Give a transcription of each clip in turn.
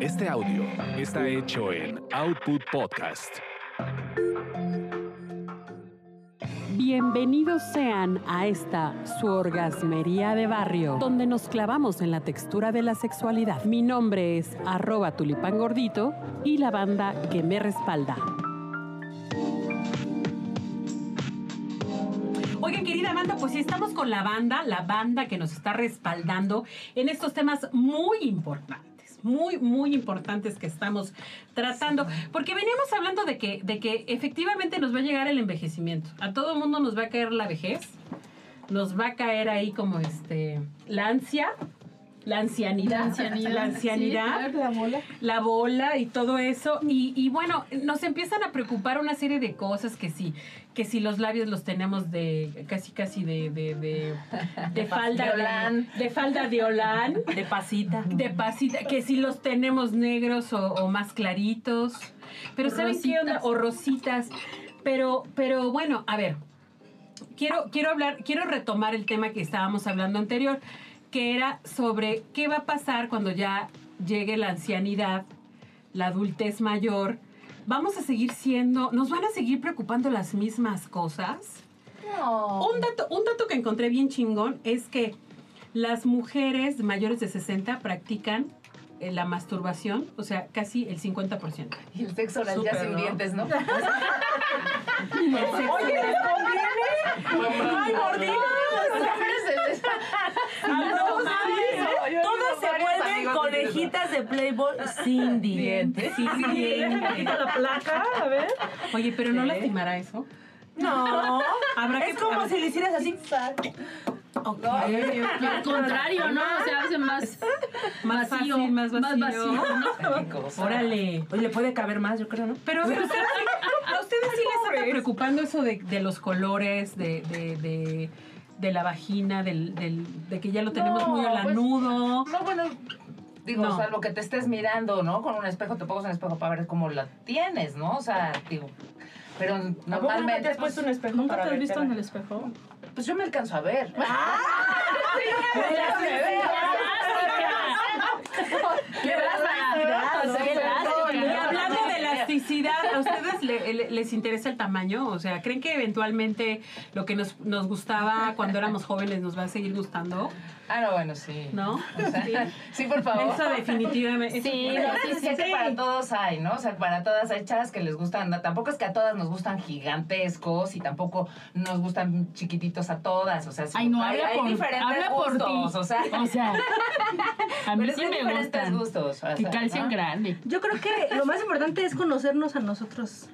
Este audio está hecho en Output Podcast. Bienvenidos sean a esta su orgasmería de barrio, donde nos clavamos en la textura de la sexualidad. Mi nombre es arroba tulipán gordito y la banda que me respalda. Oigan, querida banda, pues sí estamos con la banda, la banda que nos está respaldando en estos temas muy importantes, muy, muy importantes que estamos tratando. Porque veníamos hablando de que, de que efectivamente nos va a llegar el envejecimiento. A todo mundo nos va a caer la vejez, nos va a caer ahí como este la ansia, la ancianidad, La ancianidad, la, ancianidad, sí, claro, la bola. la bola y todo eso. Y, y bueno, nos empiezan a preocupar una serie de cosas que sí, que si los labios los tenemos de casi casi de, de, de, de falda De falda de Olán, De pasita. de pasita, que si los tenemos negros o, o más claritos. Pero ¿saben qué onda? O rositas. Pero, pero bueno, a ver, quiero, quiero hablar, quiero retomar el tema que estábamos hablando anterior, que era sobre qué va a pasar cuando ya llegue la ancianidad, la adultez mayor. ¿Vamos a seguir siendo, nos van a seguir preocupando las mismas cosas? No. Un dato, un dato que encontré bien chingón es que las mujeres mayores de 60 practican eh, la masturbación, o sea, casi el 50%. Y el sexo oral ya sin ¿no? dientes, ¿no? Oye, ¿les conviene? ¡Ay! No, ¿sabes? Todas se vuelven conejitas de Playboy sin dientes. Sin dientes. la placa, a ver. Oye, pero no lastimará eso. No. Habrá que Es como si le hicieras así. Ok. Al contrario, ¿no? Se hace más, Más vacío, fácil, más vacío. vacío, ¿no? Qué cosa. Órale. Oye, le puede caber más, yo creo, ¿no? Pero a ustedes, a ustedes sí les está preocupando eso de, de los colores, de, de, de, de la vagina, del, del, de que ya lo tenemos No, muy pues, olanudo. No, bueno, digo, No. salvo que te estés mirando, ¿no? Con un espejo, te pongas un espejo para ver cómo la tienes, ¿no? O sea, digo, pero ¿Normalmente te has puesto un pues, espejo ¿Nunca para te has visto en el espejo? pues yo me alcanzo a ver. ¡Qué Y hablando de elasticidad, ¿a ustedes le- le- les interesa el tamaño? O sea, ¿creen que eventualmente lo que nos, nos gustaba cuando éramos jóvenes nos va a seguir gustando? Ah, no, bueno, sí. ¿No? O sea, sí, por favor. Eso definitivamente. Sí, no, sí, sí, que sí. para todos hay, ¿no? O sea, para todas hay chavas que les gustan, no, tampoco es que a todas nos gustan gigantescos y tampoco nos gustan chiquititos a todas, o sea, sí, Ay, no, hay, habla hay por, diferentes habla por gustos, ti. o sea, O sea, a mí sí me gustan. gustos, o Que sea, calcen ¿no? grande. Yo creo que lo más importante es conocernos a nosotros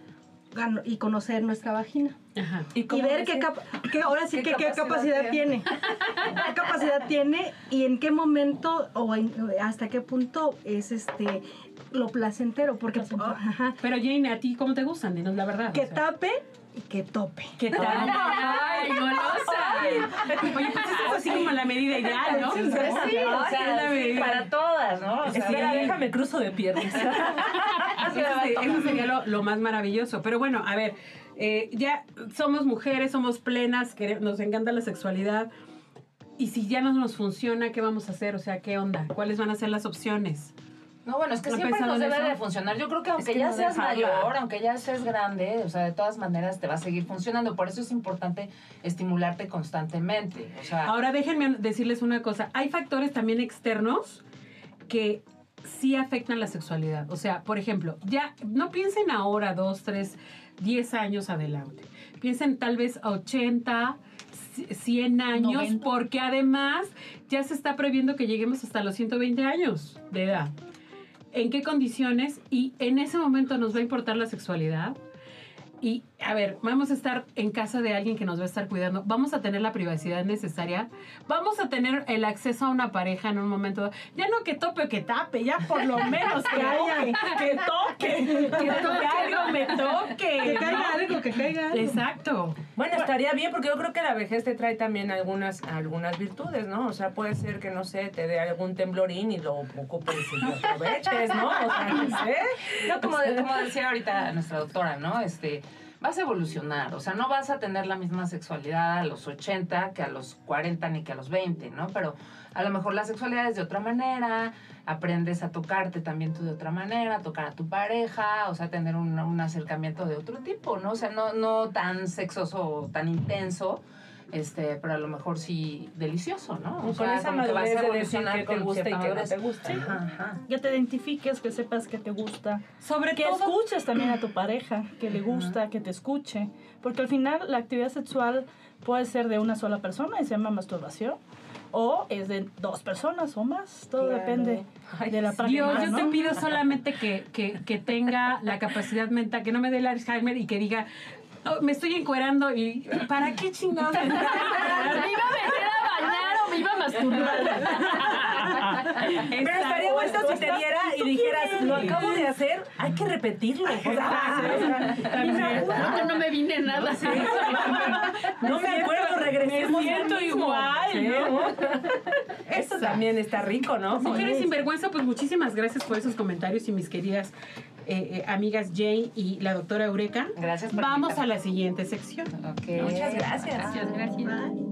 y conocer nuestra vagina. Ajá. Y cómo ver qué, que- capa- qué- ahora sí ¿Qué que qué capacidad capacidad tiene. ¿Qué capacidad tiene y en qué momento o en- hasta qué punto es este lo placentero? Porque ajá, Pero Jane, ¿a ti cómo te gustan? Dinos la verdad. que o sea. tape y que tope. ¿Qué tal? ¡Ay, golosa! Oye, pues eso es así como la medida ideal, ¿no? Sí, sí, o Es la sea, sí, medida. para todas, ¿no? O sea, Espera, déjame cruzo de piernas. Eso, se- eso sería lo, lo más maravilloso. Pero bueno, a ver, eh, ya somos mujeres, somos plenas, nos encanta la sexualidad. Y si ya no nos funciona, ¿qué vamos a hacer? O sea, ¿qué onda? ¿Cuáles van a ser las opciones? No, bueno, es que ¿No siempre nos debe eso? de funcionar. Yo creo que aunque que ya no seas dejarla. mayor, aunque ya seas grande, o sea, de todas maneras te va a seguir funcionando. Por eso es importante estimularte constantemente. O sea, Ahora déjenme decirles una cosa. Hay factores también externos que sí afectan la sexualidad. O sea, por ejemplo, ya no piensen ahora, dos, tres, diez años adelante. Piensen tal vez a 80, 100 años, 90. porque además ya se está previendo que lleguemos hasta los 120 años de edad. ¿En qué condiciones? Y en ese momento nos va a importar la sexualidad. Y, a ver, vamos a estar en casa de alguien que nos va a estar cuidando. Vamos a tener la privacidad necesaria. Vamos a tener el acceso a una pareja en un momento. Ya no que tope o que tape, ya por lo menos que haya, que toque. Que toque, algo me toque. Que. Algo, que caiga algo. Exacto. Bueno, estaría bien porque yo creo que la vejez te trae también algunas algunas virtudes, ¿no? O sea, puede ser que, no sé, te dé algún temblorín y lo ocupes y lo aproveches, ¿no? O sea, no sé. no, como, de- como decía ahorita nuestra doctora, ¿no? Este, vas a evolucionar, o sea, no vas a tener la misma sexualidad a los 80 que a los 40 ni que a los 20, ¿no? Pero a lo mejor la sexualidad es de otra manera, aprendes a tocarte también tú de otra manera, a tocar a tu pareja, o sea, tener un, un acercamiento de otro tipo, ¿no? O sea, no, no tan sexoso o tan intenso, este, pero a lo mejor sí delicioso, ¿no? O con sea, esa como que vas a madurez de decir qué te gusta y qué no te gusta. Ajá, ajá. Que te identifiques, que sepas que te gusta. Sobre Que todo, escuches también a tu pareja, que le gusta, que te escuche. Porque al final la actividad sexual puede ser de una sola persona y se llama masturbación. O es de dos personas o más. Todo Claro. depende de la práctica. Dios, yo ¿no? te pido solamente que, que, que tenga la capacidad mental, que no me dé el Alzheimer y que diga, "Oh, me estoy encuerando y ¿para qué chingados? me ¿Me iba a meter a bañar o me iba a masturbar? Pero estaría bueno si te diera y dijeras, lo acabo de hacer, hay que repetirlo. O sea, No, no me vine nada. no me acuerdo, regresemos. Me siento igual, Sí. Esto también está rico, ¿no? Mujeres sinvergüenza, pues muchísimas gracias por esos comentarios y mis queridas eh, eh, amigas Jane y la doctora Eureka. Gracias por Vamos a la siguiente sección. Ok. Muchas gracias. Gracias, gracias. Bye.